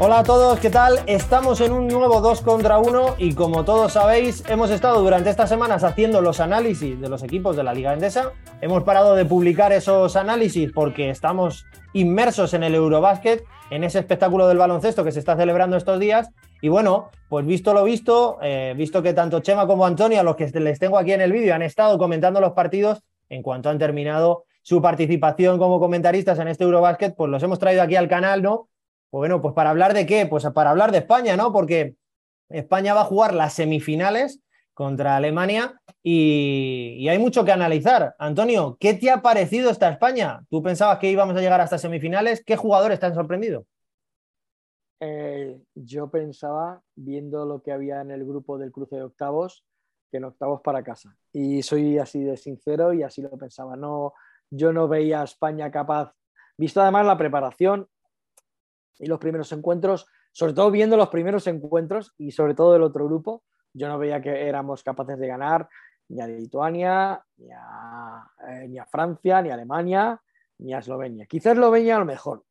Hola a todos, ¿qué tal? Estamos en un nuevo 2 contra 1 y como todos sabéis, hemos estado durante estas semanas haciendo los análisis de los equipos de la Liga Endesa. Hemos parado de publicar esos análisis porque estamos inmersos en el Eurobásquet, en ese espectáculo del baloncesto que se está celebrando estos días. Y bueno, pues visto lo visto, eh, visto que tanto Chema como Antonio, los que les tengo aquí en el vídeo, han estado comentando los partidos en cuanto han terminado su participación como comentaristas en este Eurobásquet, pues los hemos traído aquí al canal, ¿no? Pues bueno, pues para hablar de qué? Pues para hablar de España, ¿no? Porque España va a jugar las semifinales contra Alemania y, hay mucho que analizar. Antonio, ¿qué te ha parecido esta España? ¿Tú pensabas que íbamos a llegar hasta semifinales? ¿Qué jugadores te han sorprendido? Eh, yo pensaba, viendo lo que había en el grupo del cruce de octavos, que en octavos para casa. Y soy así de sincero y así lo pensaba. No, yo no veía a España capaz, visto además la preparación, y los primeros encuentros, sobre todo viendo los primeros encuentros y sobre todo del otro grupo, yo no veía que éramos capaces de ganar ni a Lituania, ni a, eh, ni a Francia, ni a Alemania, ni a Eslovenia. Quizás Eslovenia a lo mejor,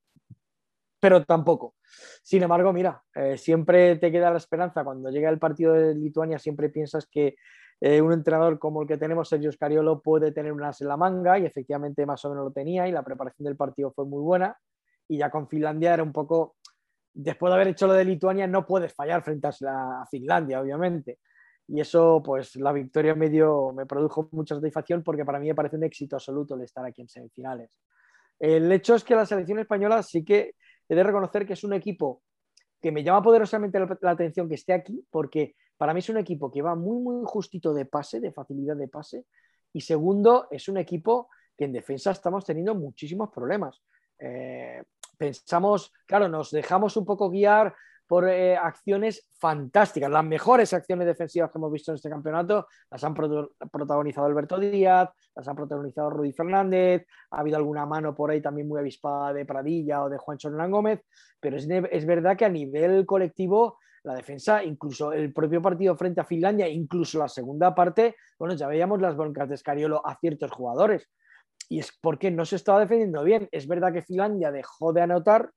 pero tampoco. Sin embargo, mira, eh, siempre te queda la esperanza cuando llega el partido de Lituania, siempre piensas que eh, un entrenador como el que tenemos, Sergio Scariolo, puede tener un as en la manga y efectivamente más o menos lo tenía y la preparación del partido fue muy buena y ya con Finlandia era un poco, después de haber hecho lo de Lituania, no puedes fallar frente a Finlandia, obviamente. Y eso, pues la victoria me, dio, me produjo mucha satisfacción porque para mí me parece un éxito absoluto el estar aquí en semifinales. El hecho es que la selección española sí que he de reconocer que es un equipo que me llama poderosamente la, atención que esté aquí porque para mí es un equipo que va muy, muy justito de pase, de facilidad de pase. Y segundo, es un equipo que en defensa estamos teniendo muchísimos problemas. Eh, pensamos, claro, nos dejamos un poco guiar por eh, acciones fantásticas. Las mejores acciones defensivas que hemos visto en este campeonato las han protagonizado Alberto Díaz, las ha protagonizado Rudy Fernández, ha habido alguna mano por ahí también muy avispada de Pradilla o de Juan Hernán Gómez, pero es, es, verdad que a nivel colectivo la defensa, incluso el propio partido frente a Finlandia, incluso la segunda parte, bueno, ya veíamos las broncas de Escariolo a ciertos jugadores y es porque no se estaba defendiendo bien. Es verdad que Finlandia dejó de anotar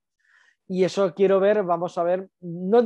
y eso quiero ver, vamos a ver, no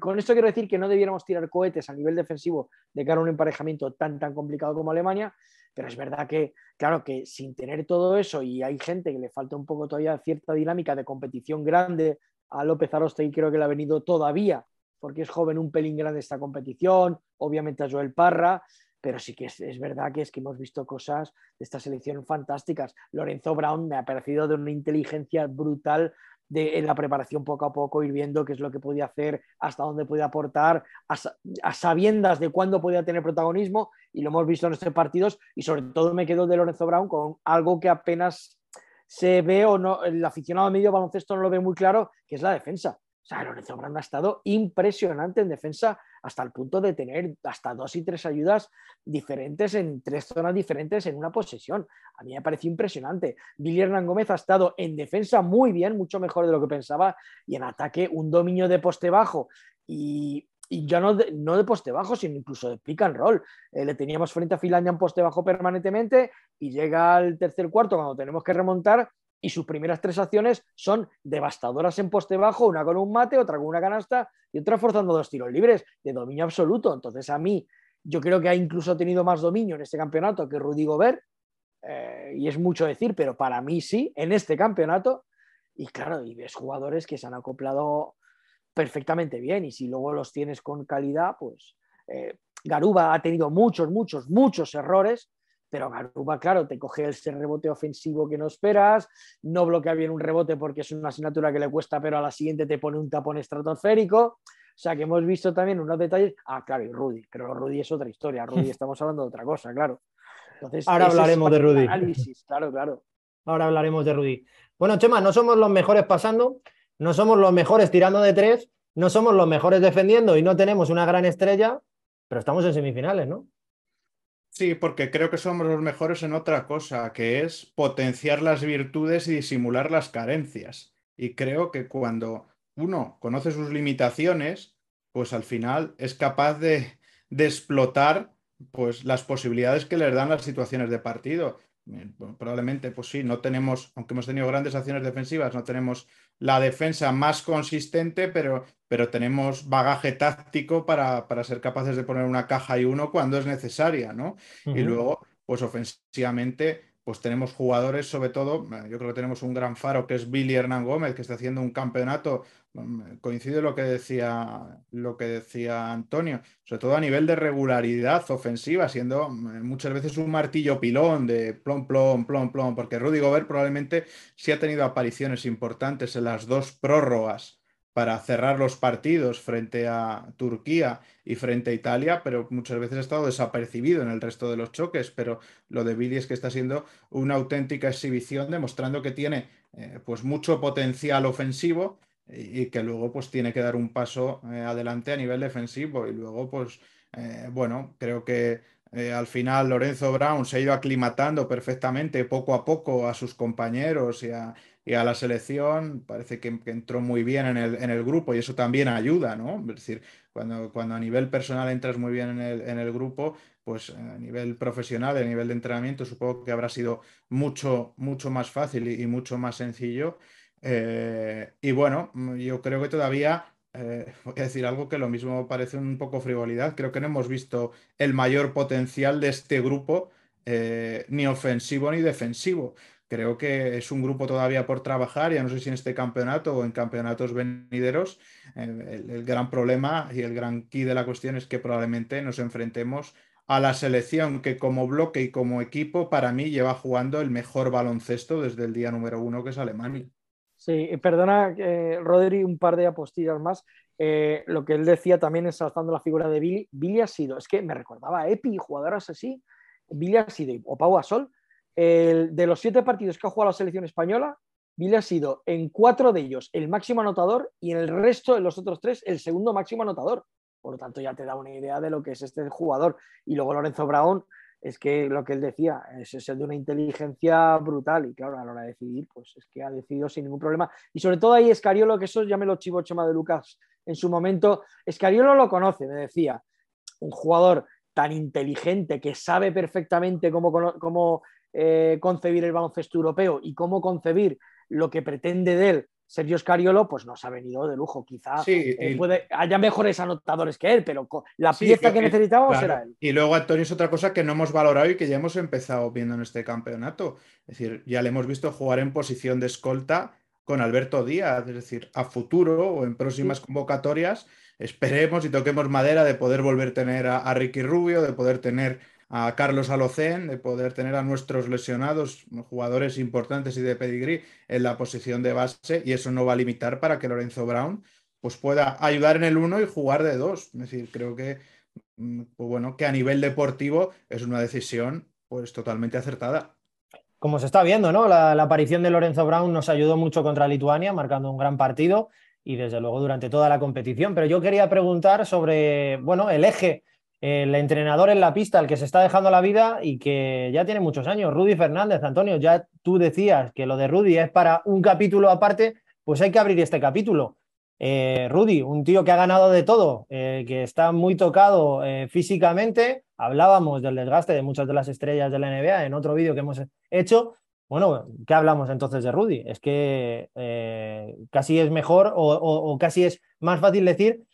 con esto quiero decir que no debiéramos tirar cohetes a nivel defensivo de cara a un emparejamiento tan tan complicado como Alemania, pero es verdad que, claro, que sin tener todo eso y hay gente que le falta un poco todavía cierta dinámica de competición grande, a López y creo que le ha venido todavía, porque es joven un pelín grande esta competición, obviamente a Joel Parra, pero sí que es, verdad que es que hemos visto cosas de esta selección fantásticas. Lorenzo Brown me ha parecido de una inteligencia brutal en la preparación poco a poco, ir viendo qué es lo que podía hacer, hasta dónde podía aportar, a, sabiendas de cuándo podía tener protagonismo, y lo hemos visto en estos partidos, y sobre todo me quedo de Lorenzo Brown con algo que apenas se ve o no, el aficionado medio baloncesto no lo ve muy claro, que es la defensa. O sea, Lorenzo Brown ha estado impresionante en defensa hasta el punto de tener hasta dos y tres ayudas diferentes en tres zonas diferentes en una posesión. A mí me parecido impresionante. Billy Hernán Gómez ha estado en defensa muy bien, mucho mejor de lo que pensaba, y en ataque un dominio de poste bajo y, ya no de, no de poste bajo, sino incluso de pick and roll. Eh, le teníamos frente a Finlandia en poste bajo permanentemente y llega al tercer cuarto cuando tenemos que remontar y sus primeras tres acciones son devastadoras en poste bajo, una con un mate, otra con una canasta y otra forzando dos tiros libres de dominio absoluto. Entonces a mí yo creo que ha incluso tenido más dominio en este campeonato que Rudy Gobert, eh, y es mucho decir, pero para mí sí, en este campeonato. Y claro, y ves jugadores que se han acoplado perfectamente bien y si luego los tienes con calidad, pues eh, Garuba ha tenido muchos, muchos, muchos errores, pero Garuba, claro, te coge ese rebote ofensivo que no esperas, no bloquea bien un rebote porque es una asignatura que le cuesta, pero a la siguiente te pone un tapón estratosférico. O sea, que hemos visto también unos detalles. Ah, claro, y Rudy, pero Rudy es otra historia. Rudy estamos hablando de otra cosa, claro. Entonces, Ahora hablaremos de Rudy. Análisis, claro, claro. Ahora hablaremos de Rudy. Bueno, Chema, no somos los mejores pasando, no somos los mejores tirando de tres, no somos los mejores defendiendo y no tenemos una gran estrella, pero estamos en semifinales, ¿no? Sí, porque creo que somos los mejores en otra cosa, que es potenciar las virtudes y disimular las carencias. Y creo que cuando uno conoce sus limitaciones, pues al final es capaz de, explotar pues, las posibilidades que les dan las situaciones de partido. Eh, probablemente, pues sí, no tenemos, aunque hemos tenido grandes acciones defensivas, no tenemos la defensa más consistente, pero, pero tenemos bagaje táctico para, para, ser capaces de poner una caja y uno cuando es necesaria, ¿no? Y luego, pues ofensivamente pues tenemos jugadores, sobre todo, eh, yo creo que tenemos un gran faro que es Billy Hernán Gómez, que está haciendo un campeonato, mm, coincide lo que decía, lo que decía Antonio, sobre todo a nivel de regularidad ofensiva, siendo mm, muchas veces un martillo pilón de plom, plom, plom, plom, porque Rudy Gobert probablemente sí ha tenido apariciones importantes en las dos prórrogas para cerrar los partidos frente a Turquía y frente a Italia, pero muchas veces ha estado desapercibido en el resto de los choques. Pero lo de Billy es que está siendo una auténtica exhibición, demostrando que tiene eh, pues mucho potencial ofensivo y, que luego pues tiene que dar un paso eh, adelante a nivel defensivo. Y luego, pues, eh, bueno, creo que al final Lorenzo Brown se ha ido aclimatando perfectamente poco a poco a sus compañeros y a, y a la selección parece que, entró muy bien en el, en el, grupo y eso también ayuda, ¿no? Es decir, cuando, cuando a nivel personal entras muy bien en el, en el grupo, pues a nivel profesional, a nivel de entrenamiento, supongo que habrá sido mucho, mucho más fácil y, mucho más sencillo. Eh, y bueno, yo creo que todavía eh, voy a decir algo que lo mismo parece un poco frivolidad. Creo que no hemos visto el mayor potencial de este grupo, eh, ni ofensivo ni defensivo. Creo que es un grupo todavía por trabajar, ya no sé si en este campeonato o en campeonatos venideros. El, gran problema y el gran key de la cuestión es que probablemente nos enfrentemos a la selección que como bloque y como equipo para mí lleva jugando el mejor baloncesto desde el día número uno que es Alemania. Sí, perdona, eh, Rodri, un par de apostillas más. Eh, lo que él decía también ensalzando la figura de Billy. Billy ha sido, es que me recordaba a Epi, jugadoras así. Billy ha sido, o Pau Gasol, de los siete partidos que ha jugado la selección española, Billy ha sido en cuatro de ellos el máximo anotador y en el resto de los otros tres el segundo máximo anotador. Por lo tanto, ya te da una idea de lo que es este jugador. Y luego Lorenzo Brown, es que lo que él decía, es, de una inteligencia brutal. Y claro, a la hora de decidir, pues es que ha decidido sin ningún problema. Y sobre todo ahí Escariolo, que eso ya me lo chivo Chema de Lucas en su momento. Escariolo lo conoce, me decía. Un jugador tan inteligente que sabe perfectamente cómo, cómo eh, concebir el baloncesto europeo y cómo concebir lo que pretende de él Sergio Scariolo, pues nos ha venido de lujo. Quizá eh, puede, haya mejores anotadores que él, pero la pieza que necesitábamos era él. Y luego, Antonio, es otra cosa que no hemos valorado y que ya hemos empezado viendo en este campeonato. Es decir, ya le hemos visto jugar en posición de escolta con Alberto Díaz, es decir, a futuro o en próximas convocatorias, esperemos y toquemos madera de poder volver a tener a Ricky Rubio, de poder tener a Carlos Alocén, de poder tener a nuestros lesionados, jugadores importantes y de pedigrí en la posición de base, y eso no va a limitar para que Lorenzo Brown pues, pueda ayudar en el uno y jugar de dos. Es decir, creo que, mm, pues bueno, que a nivel deportivo es una decisión pues totalmente acertada. Como se está viendo, ¿no? La, la aparición de Lorenzo Brown nos ayudó mucho contra Lituania, marcando un gran partido y desde luego durante toda la competición. Pero yo quería preguntar sobre, bueno, el eje el entrenador en la pista, el que se está dejando la vida y que ya tiene muchos años, Rudy Fernández. Antonio, ya tú decías que lo de Rudy es para un capítulo aparte, pues hay que abrir este capítulo. Eh, Rudy, un tío que ha ganado de todo, eh, que está muy tocado eh, físicamente. Hablábamos del desgaste de muchas de las estrellas de la NBA en otro vídeo que hemos hecho. Bueno, ¿qué hablamos entonces de Rudy? Es que casi es mejor o casi es más fácil decir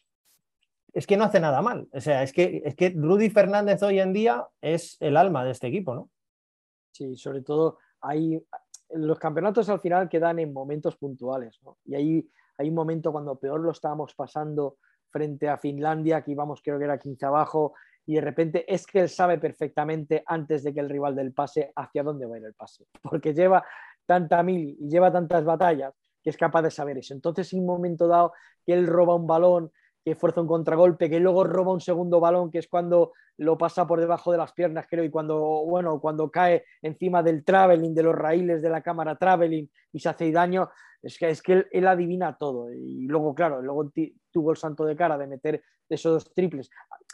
es que no hace nada mal. O sea, es que, es que Rudy Fernández hoy en día es el alma de este equipo, ¿no? Sí, sobre todo hay los campeonatos al final quedan en momentos puntuales, ¿no? Y ahí hay un momento cuando peor lo estábamos pasando frente a Finlandia, que íbamos creo que era 15 abajo, y de repente es que él sabe perfectamente antes de que el rival del pase hacia dónde va a ir el pase, porque lleva tanta mil y lleva tantas batallas que es capaz de saber eso. Entonces, en un momento dado que él roba un balón, que fuerza un contragolpe, que luego roba un segundo balón, que es cuando lo pasa por debajo de las piernas, creo, y cuando, bueno, cuando cae encima del traveling, de los raíles de la cámara traveling y se hace daño, es que, es que él, adivina todo. Y luego, claro, luego tuvo el santo de cara de meter esos dos triples.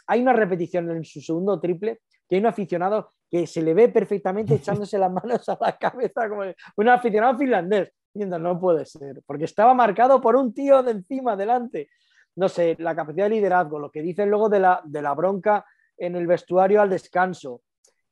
Hay una repetición en su segundo triple que hay un aficionado que se le ve perfectamente echándose las manos a la cabeza como un aficionado finlandés. Diciendo, no puede ser, porque estaba marcado por un tío de encima, delante no sé, la capacidad de liderazgo, lo que dicen luego de la, de la bronca en el vestuario al descanso,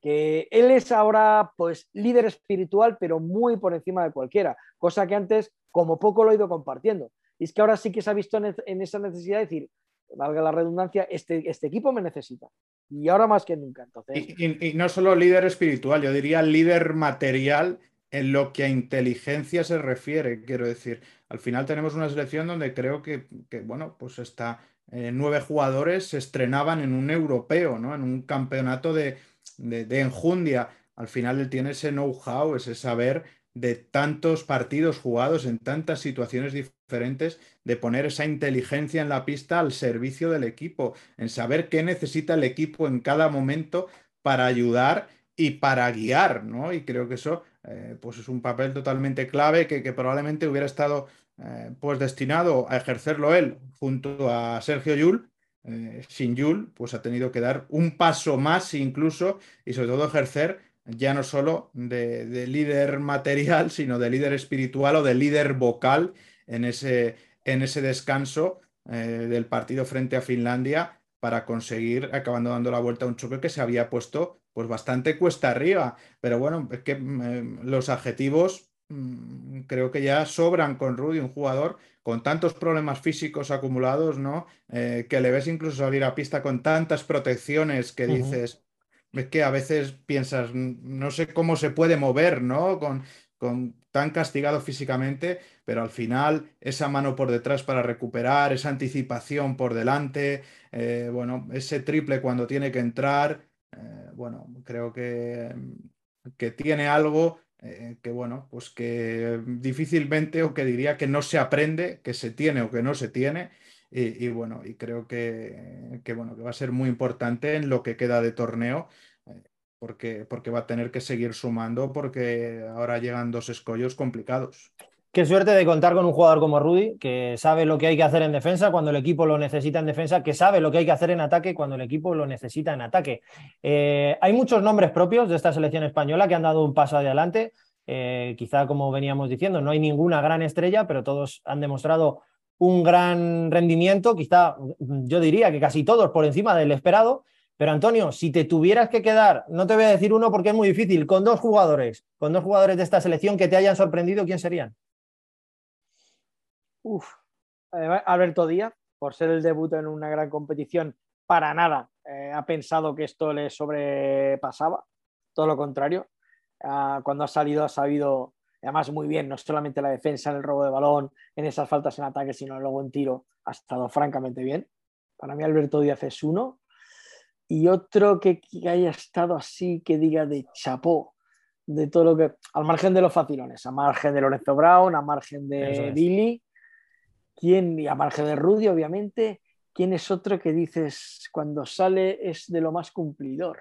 que él es ahora pues líder espiritual, pero muy por encima de cualquiera, cosa que antes como poco lo he ido compartiendo. Y es que ahora sí que se ha visto en, esa necesidad de decir, valga la redundancia, este, este equipo me necesita. Y ahora más que nunca. Entonces... Y, no solo líder espiritual, yo diría líder material en lo que a inteligencia se refiere, quiero decir. Al final tenemos una selección donde creo que, bueno, pues está eh, nueve jugadores se estrenaban en un europeo, ¿no? En un campeonato de, de enjundia. Al final él tiene ese know-how, ese saber de tantos partidos jugados en tantas situaciones diferentes, de poner esa inteligencia en la pista al servicio del equipo, en saber qué necesita el equipo en cada momento para ayudar y para guiar, ¿no? Y creo que eso eh, pues es un papel totalmente clave que, probablemente hubiera estado eh, pues destinado a ejercerlo él junto a Sergio Yul. Eh, sin Yul, pues ha tenido que dar un paso más incluso y sobre todo ejercer ya no solo de, líder material, sino de líder espiritual o de líder vocal en ese, en ese descanso del partido frente a Finlandia para conseguir acabando dando la vuelta a un choque que se había puesto pues bastante cuesta arriba. Pero bueno, es que mm, los adjetivos mm, creo que ya sobran con Rudy, un jugador con tantos problemas físicos acumulados, ¿no? Eh, que le ves incluso salir a pista con tantas protecciones que dices, es que a veces piensas, no sé cómo se puede mover, ¿no? Con, con tan castigado físicamente, pero al final esa mano por detrás para recuperar, esa anticipación por delante, eh, bueno, ese triple cuando tiene que entrar, eh, bueno, creo que, que tiene algo eh, que, bueno, pues que difícilmente o que diría que no se aprende, que se tiene o que no se tiene. Y, bueno, y creo que, bueno, que va a ser muy importante en lo que queda de torneo, eh, porque, porque va a tener que seguir sumando, porque ahora llegan dos escollos complicados. Qué suerte de contar con un jugador como Rudy, que sabe lo que hay que hacer en defensa cuando el equipo lo necesita en defensa, que sabe lo que hay que hacer en ataque cuando el equipo lo necesita en ataque. Eh, hay muchos nombres propios de esta selección española que han dado un paso adelante. Eh, quizá, como veníamos diciendo, no hay ninguna gran estrella, pero todos han demostrado un gran rendimiento, quizá yo diría que casi todos por encima del esperado. Pero Antonio, si te tuvieras que quedar, no te voy a decir uno porque es muy difícil, con dos jugadores, con dos jugadores de esta selección que te hayan sorprendido, ¿quién serían? Uf, Alberto Díaz, por ser el debut en una gran competición, para nada eh, ha pensado que esto le sobrepasaba, todo lo contrario. Ah, cuando ha salido ha sabido además muy bien, no solamente la defensa en el robo de balón, en esas faltas en ataque, sino luego en tiro, ha estado francamente bien. Para mí Alberto Díaz es uno. Y otro que, haya estado así, que diga de chapó, de todo lo que, al margen de los facilones, a margen de Lorenzo Brown, a margen de Billy, ¿quién, y a margen de Rudy, obviamente, ¿quién es otro que dices cuando sale es de lo más cumplidor?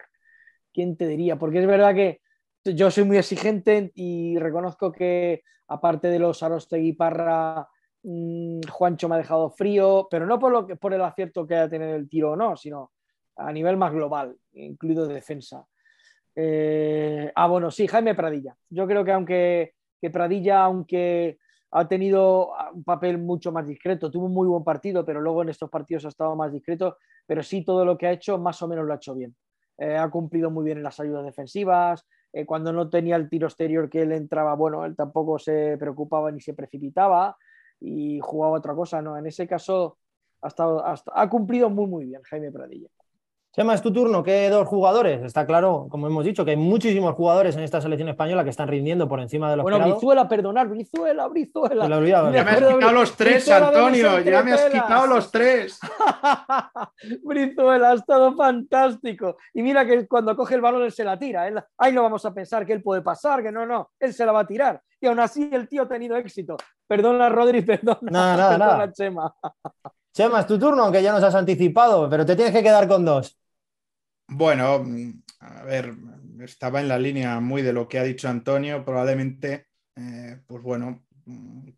¿Quién te diría? Porque es verdad que yo soy muy exigente y reconozco que aparte de los Arostegui Parra, mm, Juancho me ha dejado frío, pero no por, lo que, por el acierto que haya tenido el tiro o no, sino a nivel más global, incluido de defensa. Eh, ah, bueno, sí, Jaime Pradilla. Yo creo que aunque que Pradilla, aunque ha tenido un papel mucho más discreto, tuvo un muy buen partido, pero luego en estos partidos ha estado más discreto, pero sí todo lo que ha hecho más o menos lo ha hecho bien. Eh, ha cumplido muy bien en las ayudas defensivas, eh, cuando no tenía el tiro exterior que él entraba, bueno, él tampoco se preocupaba ni se precipitaba y jugaba otra cosa, ¿no? En ese caso ha, ha cumplido muy, muy bien Jaime Pradilla. Chema, es tu turno. ¿Qué dos jugadores? Está claro, como hemos dicho, que hay muchísimos jugadores en esta selección española que están rindiendo por encima de los Bueno, Brizuela, perdonar, Brizuela, Brizuela. ya me has quitado los tres, Antonio, ya me has quitado los tres. Brizuela ha estado fantástico. Y mira que cuando coge el balón él se la tira. ahí no vamos a pensar que él puede pasar, que no, no, él se la va a tirar. Y aún así el tío ha tenido éxito. Perdona, Rodri, perdona, nada, nada, Chema. Chema, es tu turno, aunque ya nos has anticipado, pero te tienes que quedar con dos. Bueno, a ver, estaba en la línea muy de lo que ha dicho Antonio, probablemente, eh, pues bueno,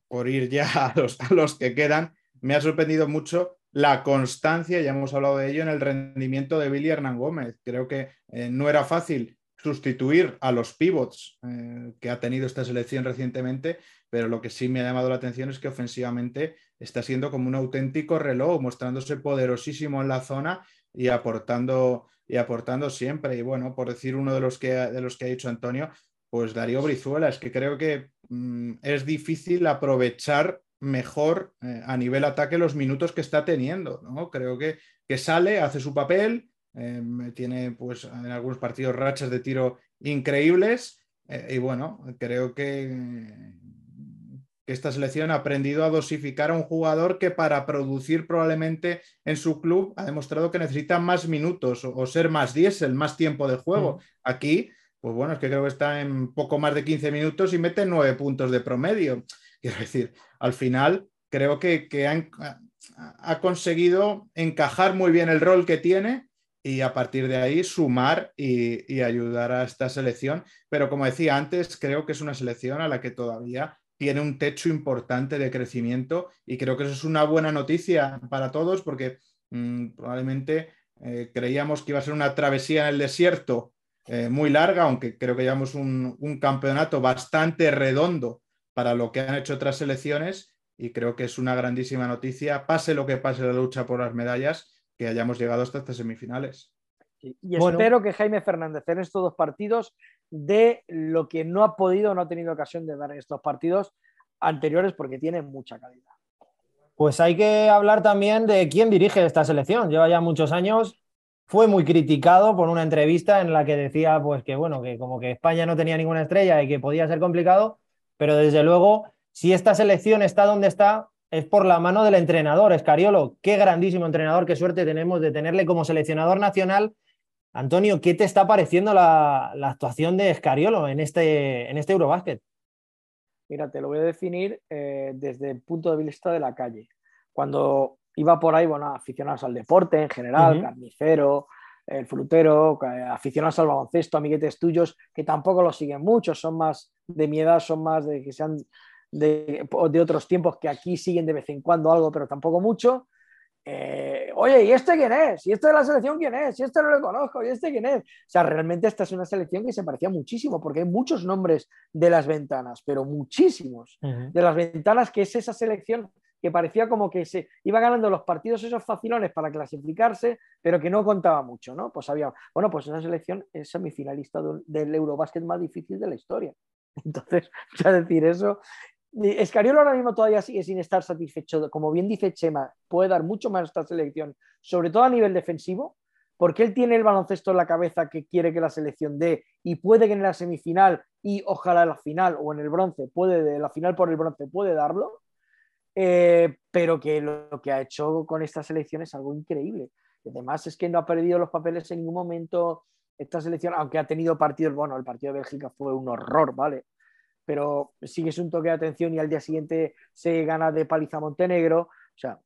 por ir ya a los, que quedan, me ha sorprendido mucho la constancia, ya hemos hablado de ello, en el rendimiento de Billy Hernán Gómez. Creo que eh, no era fácil sustituir a los pivots eh, que ha tenido esta selección recientemente, pero lo que sí me ha llamado la atención es que ofensivamente está siendo como un auténtico reloj, mostrándose poderosísimo en la zona y aportando, y aportando siempre. Y bueno, por decir uno de los que, de los que ha dicho Antonio, pues Darío Brizuela, es que creo que mm, es difícil aprovechar mejor eh, a nivel ataque los minutos que está teniendo, ¿no? Creo que, que sale, hace su papel, em, tiene pues en algunos partidos rachas de tiro increíbles eh, y bueno, creo que, que esta selección ha aprendido a dosificar a un jugador que para producir probablemente en su club ha demostrado que necesita más minutos o, ser más diésel, más tiempo de juego. Aquí, pues bueno, es que creo que está en poco más de 15 minutos y mete nueve puntos de promedio. Quiero decir, al final creo que, ha conseguido encajar muy bien el rol que tiene y a partir de ahí sumar y, ayudar a esta selección. Pero como decía antes, creo que es una selección a la que todavía tiene un techo importante de crecimiento y creo que eso es una buena noticia para todos porque mm, probablemente eh, creíamos que iba a ser una travesía en el desierto eh, muy larga, aunque creo que llevamos un, un campeonato bastante redondo para lo que han hecho otras selecciones y creo que es una grandísima noticia, pase lo que pase la lucha por las medallas, que hayamos llegado hasta estas semifinales. Y espero que Jaime Fernández en estos dos partidos de lo que no ha podido, no ha tenido ocasión de dar en estos partidos anteriores porque tiene mucha calidad. Pues hay que hablar también de quién dirige esta selección. Lleva ya muchos años. Fue muy criticado por una entrevista en la que decía pues que bueno, que como que España no tenía ninguna estrella y que podía ser complicado, pero desde luego, si esta selección está donde está, es por la mano del entrenador, Escariolo. Qué grandísimo entrenador, qué suerte tenemos de tenerle como seleccionador nacional. Antonio, ¿qué te está pareciendo la, actuación de Escariolo en este, en este Eurobásquet? Mira, te lo voy a definir eh, desde el punto de vista de la calle. Cuando iba por ahí, bueno, aficionados al deporte en general, carnicero, el frutero, aficionados al baloncesto, amiguetes tuyos, que tampoco lo siguen mucho, son más de mi edad, son más de que sean de, de otros tiempos que aquí siguen de vez en cuando algo, pero tampoco mucho. Eh, oye, ¿y este quién es? ¿Y este de la selección quién es? ¿Y este no lo conozco? ¿Y este quién es? O sea, realmente esta es una selección que se parecía muchísimo, porque hay muchos nombres de las ventanas, pero muchísimos de las ventanas, que es esa selección que parecía como que se iba ganando los partidos esos facilones para clasificarse, pero que no contaba mucho, ¿no? Pues había, bueno, pues esa selección es semifinalista del Eurobásquet más difícil de la historia. Entonces, ya decir eso, Escariolo ahora mismo todavía sigue sin estar satisfecho. Como bien dice Chema, puede dar mucho más a esta selección, sobre todo a nivel defensivo, porque él tiene el baloncesto en la cabeza que quiere que la selección dé y puede que en la semifinal y ojalá en la final o en el bronce, puede de la final por el bronce puede darlo. Eh, pero que lo, que ha hecho con esta selección es algo increíble. además es que no ha perdido los papeles en ningún momento esta selección, aunque ha tenido partidos, bueno, el partido de Bélgica fue un horror, ¿vale? Pero sigues un toque de atención y al día siguiente se gana de paliza Montenegro. O sea,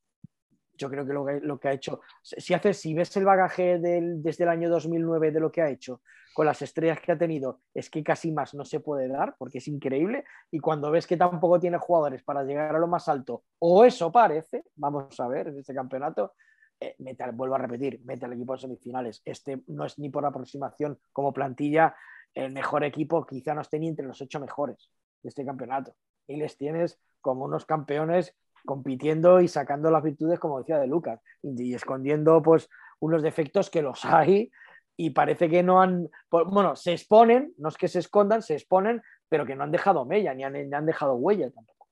yo creo que lo que, lo que ha hecho, si, haces, si ves el bagaje del, desde el año 2009 de lo que ha hecho, con las estrellas que ha tenido, es que casi más no se puede dar, porque es increíble. Y cuando ves que tampoco tiene jugadores para llegar a lo más alto, o eso parece, vamos a ver en este campeonato, eh, vuelvo a repetir, mete al equipo de semifinales. Este no es ni por aproximación como plantilla el mejor equipo, quizá no esté ni entre los ocho mejores de este campeonato. Y les tienes como unos campeones compitiendo y sacando las virtudes, como decía de Lucas, y escondiendo pues unos defectos que los hay y parece que no han, bueno, se exponen, no es que se escondan, se exponen, pero que no han dejado mella, ni han, han dejado huella tampoco.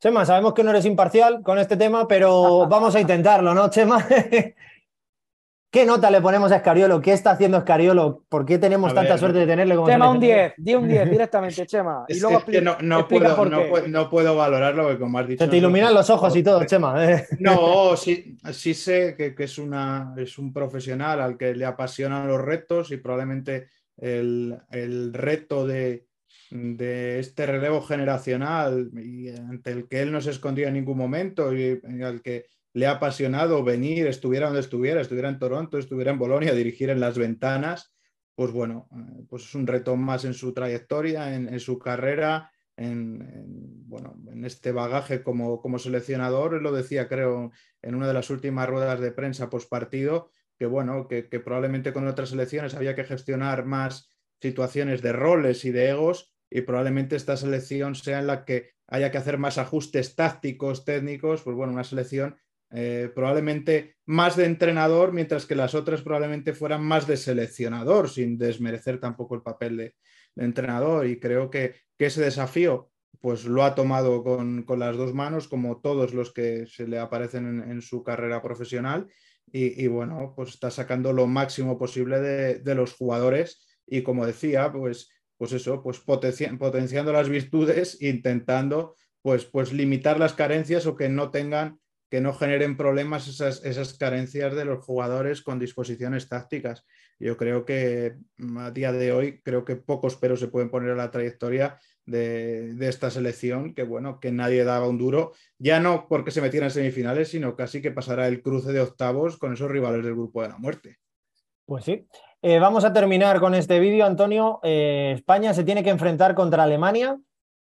Chema, sabemos que no eres imparcial con este tema, pero vamos a intentarlo, ¿no, Chema? ¿Qué nota le ponemos a Escariolo? ¿Qué está haciendo Escariolo? ¿Por qué tenemos tanta suerte de tenerle como Chema, un 10, di un 10 directamente, Chema. Y luego que no, puedo, valorarlo porque, como has dicho. Se te iluminan los ojos y todo, Chema. ¿eh? No, sí, sí sé que, es, una, es un profesional al que le apasionan los retos y probablemente el, reto de, de, este relevo generacional y ante el que él no se escondió en ningún momento y al que le ha apasionado venir, estuviera donde estuviera, estuviera en Toronto, estuviera en Bolonia, dirigir en las ventanas, pues bueno, eh, pues es un reto más en su trayectoria, en, su carrera, en, bueno, en este bagaje como, como seleccionador. lo decía, creo, en una de las últimas ruedas de prensa post partido, que bueno, que, que probablemente con otras selecciones había que gestionar más situaciones de roles y de egos y probablemente esta selección sea en la que haya que hacer más ajustes tácticos, técnicos, pues bueno, una selección eh, probablemente más de entrenador, mientras que las otras probablemente fueran más de seleccionador, sin desmerecer tampoco el papel de, entrenador. Y creo que, ese desafío pues lo ha tomado con, las dos manos, como todos los que se le aparecen en, su carrera profesional. Y, bueno, pues está sacando lo máximo posible de, los jugadores. Y como decía, pues, pues eso, pues potenciando las virtudes, intentando pues, pues limitar las carencias o que no tengan que no generen problemas esas, esas, carencias de los jugadores con disposiciones tácticas. Yo creo que mm, a día de hoy, creo que pocos peros se pueden poner a la trayectoria de, esta selección, que bueno, que nadie daba un duro, ya no porque se metiera en semifinales, sino casi que pasará el cruce de octavos con esos rivales del grupo de la muerte. Pues sí. Eh, vamos a terminar con este vídeo, Antonio. Eh, España se tiene que enfrentar contra Alemania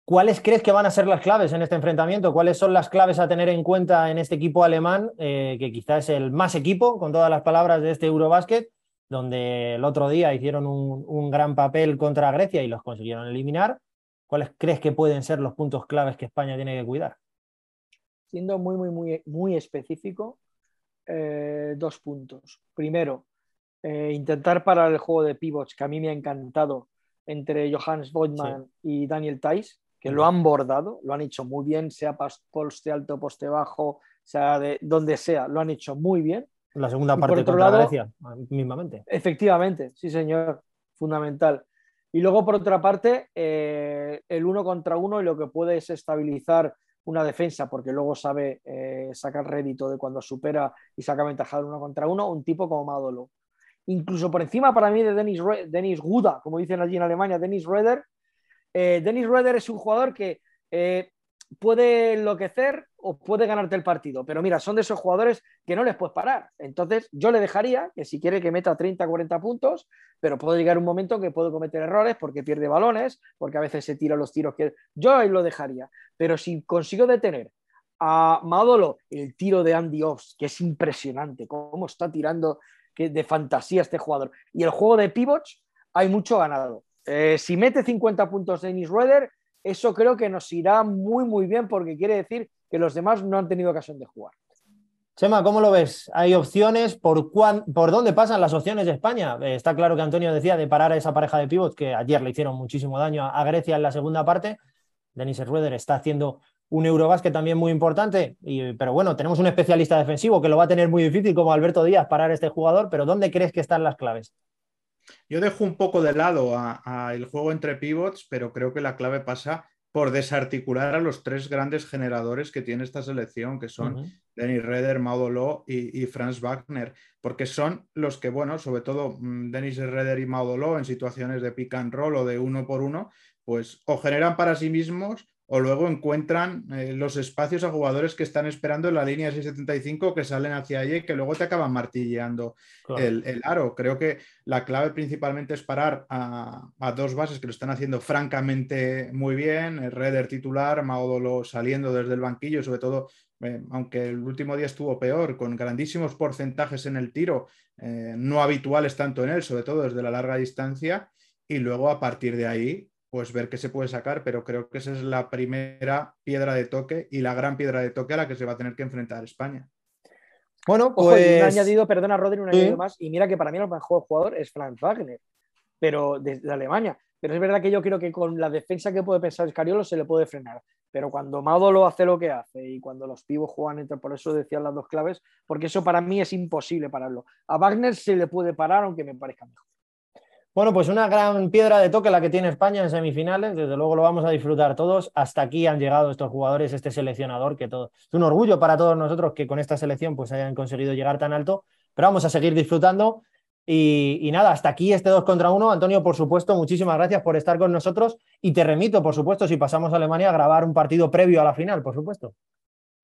¿Cuáles crees que van a ser las claves en este enfrentamiento? ¿Cuáles son las claves a tener en cuenta en este equipo alemán, eh, que quizás es el más equipo, con todas las palabras de este Eurobasket, donde el otro día hicieron un, gran papel contra Grecia y los consiguieron eliminar? ¿Cuáles crees que pueden ser los puntos claves que España tiene que cuidar? Siendo muy, muy, muy, muy específico, eh, dos puntos. Primero, eh, intentar parar el juego de pivots, que a mí me ha encantado, entre Johannes Voigtman y Daniel Theiss que lo han bordado, lo han hecho muy bien, sea poste alto, poste bajo, sea de donde sea, lo han hecho muy bien. La segunda parte por contra Grecia, mismamente. Efectivamente, sí, señor, fundamental. Y luego, por otra parte, eh, el uno contra uno y lo que puede es estabilizar una defensa, porque luego sabe eh, sacar rédito de cuando supera y saca ventaja del uno contra uno, un tipo como Madolo. Incluso por encima para mí de Dennis, Dennis Guda, como dicen allí en Alemania, Dennis Reder, eh, Dennis Roeder es un jugador que eh, puede enloquecer o puede ganarte el partido, pero mira, son de esos jugadores que no les puedes parar. Entonces, yo le dejaría que si quiere que meta 30, 40 puntos, pero puede llegar un momento que puede cometer errores porque pierde balones, porque a veces se tira los tiros que yo ahí lo dejaría. Pero si consigo detener a Madolo el tiro de Andy Offs, que es impresionante, cómo está tirando de fantasía este jugador, y el juego de pivots, hay mucho ganado. Eh, si mete 50 puntos Dennis Rueder, eso creo que nos irá muy, muy bien porque quiere decir que los demás no han tenido ocasión de jugar. Chema, ¿cómo lo ves? ¿Hay opciones? ¿Por, ¿Por dónde pasan las opciones de España? Eh, está claro que Antonio decía de parar a esa pareja de pivots que ayer le hicieron muchísimo daño a, Grecia en la segunda parte. Denis Rueder está haciendo un Eurobasket también muy importante, pero bueno, tenemos un especialista defensivo que lo va a tener muy difícil como Alberto Díaz parar a este jugador, pero ¿dónde crees que están las claves? Yo dejo un poco de lado a, el juego entre pivots, pero creo que la clave pasa por desarticular a los tres grandes generadores que tiene esta selección, que son Denis Redder, Maudolo y, y, Franz Wagner, porque son los que, bueno, sobre todo mm, Denis Redder y Maudolo en situaciones de pick and roll o de uno por uno, pues o generan para sí mismos o luego encuentran eh, los espacios a jugadores que están esperando en la línea 675 que salen hacia allí y que luego te acaban martilleando el, aro. Creo que la clave principalmente es parar a, dos bases que lo están haciendo francamente muy bien, el Redder titular, Maudolo saliendo desde el banquillo, sobre todo, eh, aunque el último día estuvo peor, con grandísimos porcentajes en el tiro, eh, no habituales tanto en él, sobre todo desde la larga distancia, y luego a partir de ahí pues ver qué se puede sacar, pero creo que esa es la primera piedra de toque y la gran piedra de toque a la que se va a tener que enfrentar España. Bueno, pues... un añadido, perdona Rodri, un añadido más, y mira que para mí el mejor jugador es Franz Wagner, pero desde Alemania. Pero es verdad que yo creo que con la defensa que puede pensar Escariolo se le puede frenar. Pero cuando lo hace lo que hace y cuando los pibos juegan entre, por eso decían las dos claves, porque eso para mí es imposible pararlo. A Wagner se le puede parar, aunque me parezca mejor. Bueno, pues una gran piedra de toque la que tiene España en semifinales, desde luego lo vamos a disfrutar todos. Hasta aquí han llegado estos jugadores, este seleccionador, que todo es un orgullo para todos nosotros que con esta selección pues hayan conseguido llegar tan alto, pero vamos a seguir disfrutando. Y, nada, hasta aquí este 2 contra 1. Antonio, por supuesto, muchísimas gracias por estar con nosotros y te remito, por supuesto, si pasamos a Alemania, a grabar un partido previo a la final, por supuesto.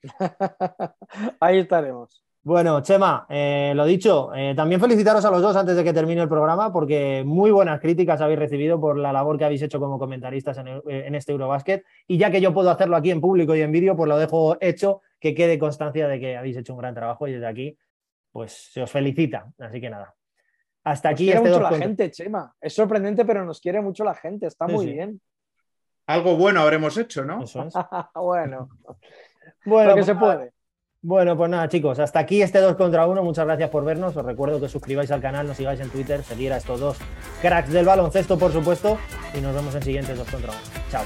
Ahí estaremos. Bueno, Chema, eh, lo dicho, eh, también felicitaros a los dos antes de que termine el programa, porque muy buenas críticas habéis recibido por la labor que habéis hecho como comentaristas en, eh, este Eurobasket. Y ya que yo puedo hacerlo aquí en público y en vídeo, pues lo dejo hecho, que quede constancia de que habéis hecho un gran trabajo y desde aquí, pues se os felicita. Así que nada. Hasta aquí. Nos quiere este mucho la gente, Chema. Es sorprendente, pero nos quiere mucho la gente. Está muy bien. Algo bueno habremos hecho, ¿no? bueno. bueno, que se puede. Bueno, pues nada, chicos, hasta aquí este 2 contra 1. Muchas gracias por vernos. Os recuerdo que suscribáis al canal, nos sigáis en Twitter, seguir a estos dos cracks del baloncesto, por supuesto, y nos vemos en siguientes 2 contra 1. Chao.